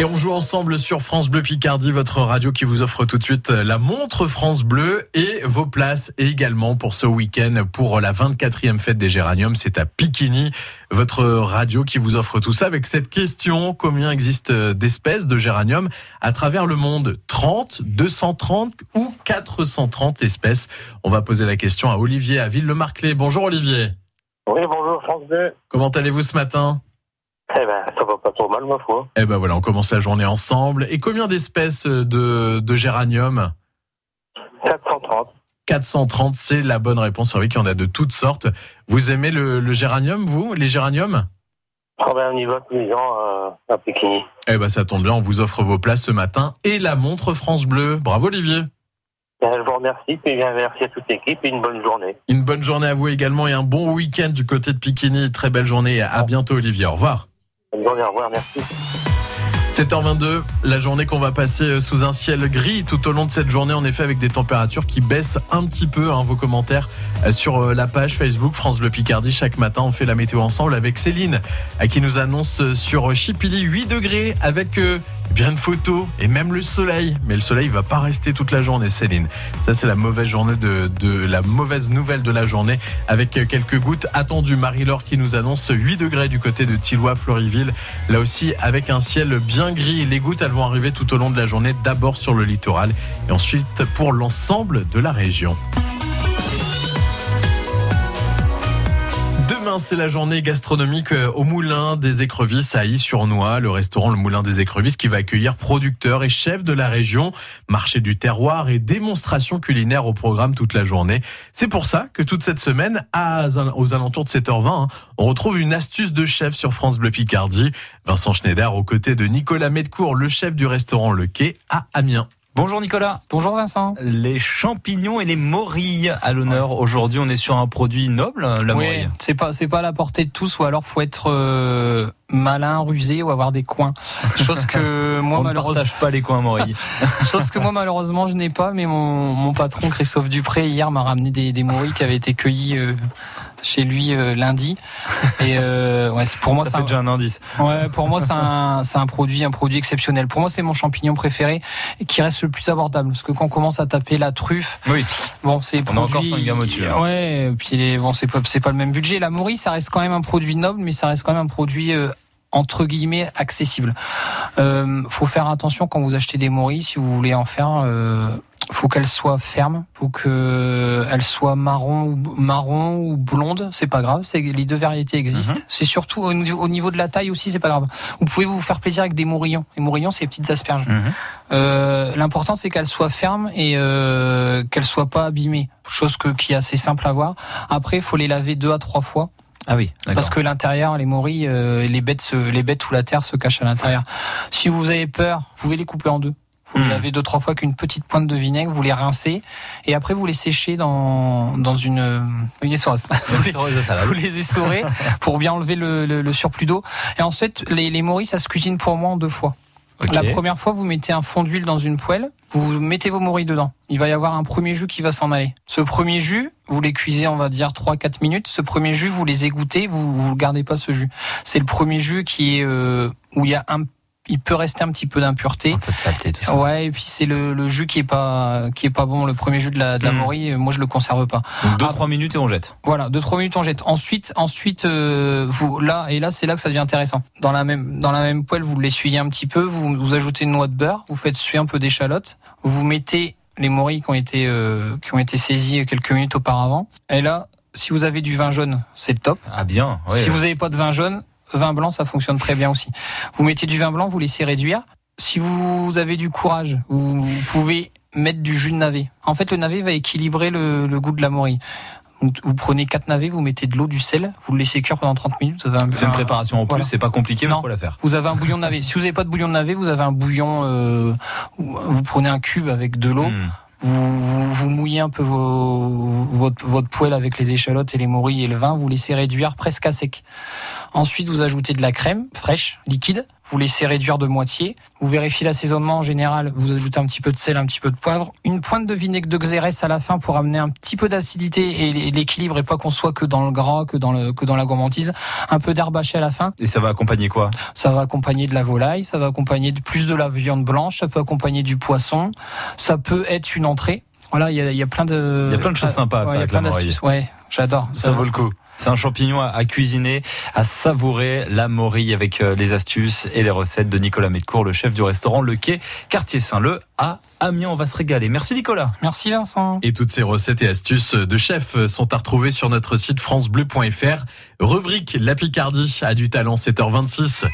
Et on joue ensemble sur France Bleu Picardie, votre radio qui vous offre tout de suite la montre France Bleu et vos places également pour ce week-end pour la 24e fête des géraniums. C'est à Piquigny, votre radio qui vous offre tout ça avec cette question. Combien existe d'espèces de géraniums à travers le monde? 30, 230 ou 430 espèces? On va poser la question à Olivier à Ville-le-Marclay. Bonjour Olivier. Oui, bonjour France Bleu. Comment allez-vous ce matin? Eh ben, ça va pas trop mal, ma foi. Eh ben voilà, on commence la journée ensemble. Et combien d'espèces de, de géranium 430. 430, c'est la bonne réponse. C'est vrai qu'il y en a de toutes sortes. Vous aimez le, le géranium, vous, les géraniums? Travaille au niveau tous les ans euh, à Pékin. Eh ben ça tombe bien, on vous offre vos places ce matin et la montre France Bleu. Bravo Olivier. Ben, je vous remercie, puis bien merci à toute l'équipe et une bonne journée. Une bonne journée à vous également et un bon week-end du côté de Piquigny. Très belle journée. À bientôt Olivier. Au revoir. Au revoir, merci. 7h22, la journée qu'on va passer sous un ciel gris tout au long de cette journée, en effet avec des températures qui baissent un petit peu. Hein, vos commentaires sur la page Facebook France Bleu Picardie. Chaque matin, on fait la météo ensemble avec Céline, qui nous annonce sur Chipili 8 degrés avec bien de photos et même le soleil. Mais le soleil va pas rester toute la journée, Céline. Ça, c'est la mauvaise nouvelle de la journée avec quelques gouttes attendues. Marie-Laure qui nous annonce 8 degrés du côté de Tillois, Floriville. Là aussi, avec un ciel bien gris. Les gouttes, elles vont arriver tout au long de la journée, d'abord sur le littoral et ensuite pour l'ensemble de la région. C'est la journée gastronomique au Moulin des Écrevisses à Is-sur-Noix, le restaurant Le Moulin des Écrevisses qui va accueillir producteurs et chefs de la région, marché du terroir et démonstrations culinaires au programme toute la journée. C'est pour ça que toute cette semaine, aux alentours de 7h20, on retrouve une astuce de chef sur France Bleu Picardie. Vincent Schneider aux côtés de Nicolas Medcourt, le chef du restaurant Le Quai à Amiens. Bonjour Nicolas. Bonjour Vincent. Les champignons et les morilles à l'honneur. Aujourd'hui, on est sur un produit noble, la oui, morille. C'est pas c'est pas à la portée de tous ou alors faut être euh, malin, rusé ou avoir des coins. Chose que moi on malheureusement ne partage pas les coins morilles. chose que moi malheureusement je n'ai pas mais mon, mon patron Christophe Dupré hier m'a ramené des, des morilles qui avaient été cueillies euh, chez lui euh, lundi et euh, ouais, pour moi Ça c'est fait un- déjà un indice. Ouais, pour moi c'est un, produit un produit exceptionnel. Pour moi c'est mon champignon préféré qui reste le plus abordable parce que quand on commence à taper la truffe, Oui. bon c'est On produit- encore sur une gamme au-dessus, hein. Ouais, puis les- bon c'est pas pas le même budget. La morille ça reste quand même un produit noble mais ça reste quand même un produit euh, entre guillemets accessible. Euh, faut faire attention quand vous achetez des morilles si vous voulez en faire. Euh, faut qu'elles soient fermes, faut que elles soient marron ou marron ou blonde, c'est pas grave, c'est les deux variétés existent. Mhm. C'est surtout au niveau, au niveau de la taille aussi, c'est pas grave. Vous pouvez vous faire plaisir avec des mourillons. Les mourillons, c'est les petites asperges. Mhm. Euh, L'important c'est qu'elles soient fermes et euh, qu'elles soient pas abîmées, chose que qui est assez simple à voir. Après, il faut les laver deux à trois fois Ah oui, parce que l'intérieur, les morilles, euh, les bêtes, se- les bêtes ou la terre se cachent à l'intérieur. Si vous avez peur, vous pouvez les couper en deux. Vous les Mhm. lavez deux trois fois avec une petite pointe de vinaigre, vous les rincez et après vous les séchez dans dans une euh, une essoreuse. Vous les- Restaurant de salade. vous les essorez pour bien enlever le, le- le surplus d'eau. Et ensuite, les, les morilles, ça se cuisine pour moi en deux fois. La première fois, vous mettez un fond d'huile dans une poêle, vous mettez vos morilles dedans. Il va y avoir un premier jus qui va s'en aller. Ce premier jus, vous les cuisez, on va dire 3-4 minutes. Ce premier jus, vous les égouttez, vous vous gardez pas ce jus. C'est le premier jus qui est euh, où il y a un, il peut rester un petit peu d'impureté. Un peu de saleté, tout ça. Ouais, et puis c'est le, le jus qui est pas qui est pas bon. Le premier jus de la, de la Mm. morille, moi je le conserve pas. Donc 2 Ah. 3 minutes et on jette. Voilà, deux trois minutes on jette. Ensuite, ensuite euh, vous là et là c'est là que ça devient intéressant. Dans la même dans la même poêle, vous l'essuyez un petit peu, vous vous ajoutez une noix de beurre, vous faites suer un peu d'échalote, vous mettez les morilles qui ont été euh, qui ont été saisies quelques minutes auparavant. Et là, si vous avez du vin jaune, c'est le top. Ah bien. ouais. Si vous n'avez pas de vin jaune, vin blanc, ça fonctionne très bien aussi. Vous mettez du vin blanc, vous laissez réduire. Si vous avez du courage, vous, pouvez mettre du jus de navet. En fait, le navet va équilibrer le, le goût de la morille. Vous prenez quatre navets, vous mettez de l'eau, du sel, vous le laissez cuire pendant 30 minutes. Un, C'est une un- préparation en plus, voilà. c'est pas compliqué, mais Non. faut la faire. Vous avez un bouillon de navet. Si vous n'avez pas de bouillon de navet, vous avez un bouillon. euh, vous prenez un cube avec de l'eau. Hmm. Vous, vous, vous mouillez un peu vos, votre, votre poêle avec les échalotes et les morilles et le vin, vous laissez réduire presque à sec. Ensuite, vous ajoutez de la crème fraîche, liquide, vous laissez réduire de moitié. Vous vérifiez l'assaisonnement en général, vous ajoutez un petit peu de sel, un petit peu de poivre, une pointe de vinaigre de xérès à la fin pour amener un petit peu d'acidité et l'équilibre et pas qu'on soit que dans le gras, que dans le que dans la gourmandise. Un peu d'herbe hachée à la fin. Et ça va accompagner quoi? Ça va accompagner de la volaille, ça va accompagner de plus de la viande blanche, ça peut accompagner du poisson, ça peut être une entrée. Voilà, il y a, y a, plein de il y a plein de choses sympas à faire avec la morille. Ouais, j'adore. Ça, vaut le coup. C'est un champignon à, cuisiner, à savourer la morille avec euh, les astuces et les recettes de Nicolas Medcourt, le chef du restaurant Le Quai, quartier Saint-Leu à Amiens. On va se régaler. Merci Nicolas. Merci Vincent. Et toutes ces recettes et astuces de chef sont à retrouver sur notre site francebleu.fr. Rubrique La Picardie a du talent 7h26.